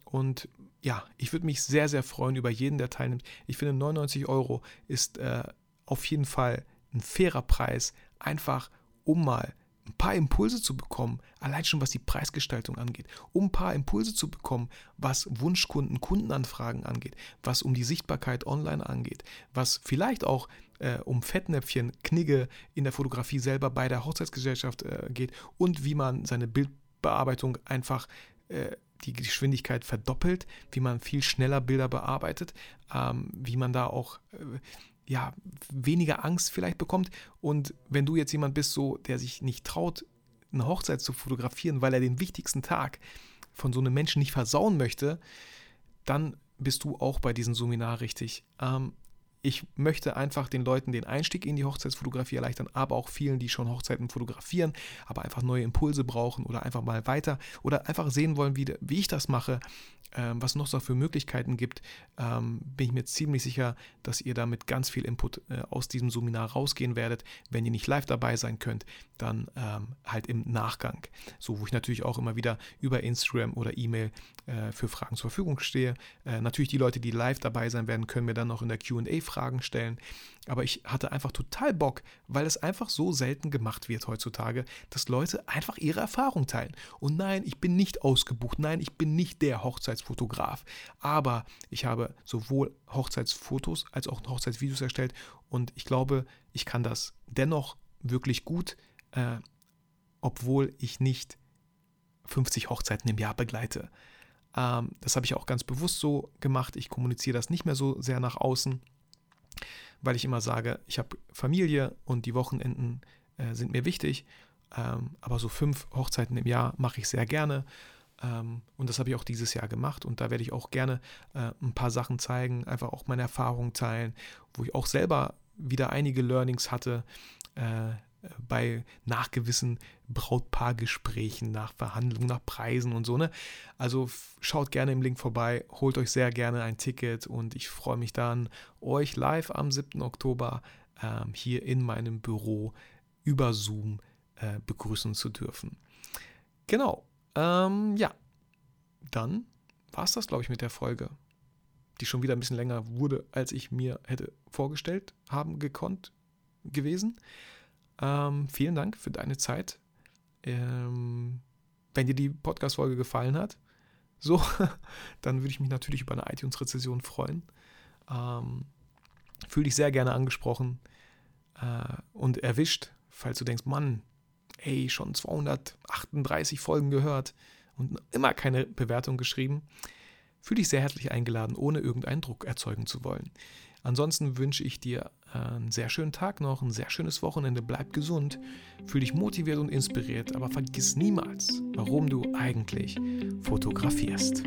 Und ja, ich würde mich sehr, sehr freuen über jeden, der teilnimmt. Ich finde 99 Euro ist äh, auf jeden Fall ein fairer Preis, einfach um mal ein paar Impulse zu bekommen, allein schon was die Preisgestaltung angeht, um ein paar Impulse zu bekommen, was Wunschkunden, Kundenanfragen angeht, was um die Sichtbarkeit online angeht, was vielleicht auch äh, um Fettnäpfchen, Knigge in der Fotografie selber bei der Hochzeitsgesellschaft äh, geht und wie man seine Bildbearbeitung einfach äh, die Geschwindigkeit verdoppelt, wie man viel schneller Bilder bearbeitet, ähm, wie man da auch äh, ja, weniger Angst vielleicht bekommt. Und wenn du jetzt jemand bist, so, der sich nicht traut, eine Hochzeit zu fotografieren, weil er den wichtigsten Tag von so einem Menschen nicht versauen möchte, dann bist du auch bei diesem Seminar richtig. Ähm, ich möchte einfach den Leuten den Einstieg in die Hochzeitsfotografie erleichtern, aber auch vielen, die schon Hochzeiten fotografieren, aber einfach neue Impulse brauchen oder einfach mal weiter oder einfach sehen wollen, wie, wie ich das mache, ähm, was noch so für Möglichkeiten gibt, ähm, bin ich mir ziemlich sicher, dass ihr damit ganz viel Input äh, aus diesem Seminar rausgehen werdet. Wenn ihr nicht live dabei sein könnt, dann ähm, halt im Nachgang. So, wo ich natürlich auch immer wieder über Instagram oder E-Mail äh, für Fragen zur Verfügung stehe. Äh, natürlich die Leute, die live dabei sein werden, können mir dann noch in der QA Fragen stellen. Aber ich hatte einfach total Bock, weil es einfach so selten gemacht wird heutzutage, dass Leute einfach ihre Erfahrung teilen. Und nein, ich bin nicht ausgebucht. Nein, ich bin nicht der Hochzeitsfotograf. Aber ich habe sowohl Hochzeitsfotos als auch Hochzeitsvideos erstellt. Und ich glaube, ich kann das dennoch wirklich gut, äh, obwohl ich nicht 50 Hochzeiten im Jahr begleite. Ähm, das habe ich auch ganz bewusst so gemacht. Ich kommuniziere das nicht mehr so sehr nach außen weil ich immer sage, ich habe Familie und die Wochenenden äh, sind mir wichtig. Ähm, aber so fünf Hochzeiten im Jahr mache ich sehr gerne. Ähm, und das habe ich auch dieses Jahr gemacht. Und da werde ich auch gerne äh, ein paar Sachen zeigen, einfach auch meine Erfahrungen teilen, wo ich auch selber wieder einige Learnings hatte. Äh, bei nach gewissen Brautpaargesprächen, nach Verhandlungen, nach Preisen und so. Ne? Also schaut gerne im Link vorbei, holt euch sehr gerne ein Ticket und ich freue mich dann, euch live am 7. Oktober ähm, hier in meinem Büro über Zoom äh, begrüßen zu dürfen. Genau. Ähm, ja, dann war es das, glaube ich, mit der Folge, die schon wieder ein bisschen länger wurde, als ich mir hätte vorgestellt haben gekonnt gewesen. Ähm, vielen Dank für deine Zeit. Ähm, wenn dir die Podcast-Folge gefallen hat, so, dann würde ich mich natürlich über eine iTunes-Rezession freuen. Ähm, Fühle dich sehr gerne angesprochen äh, und erwischt, falls du denkst, Mann, ey, schon 238 Folgen gehört und immer keine Bewertung geschrieben. Fühle dich sehr herzlich eingeladen, ohne irgendeinen Druck erzeugen zu wollen. Ansonsten wünsche ich dir einen sehr schönen Tag noch, ein sehr schönes Wochenende. Bleib gesund, fühl dich motiviert und inspiriert, aber vergiss niemals, warum du eigentlich fotografierst.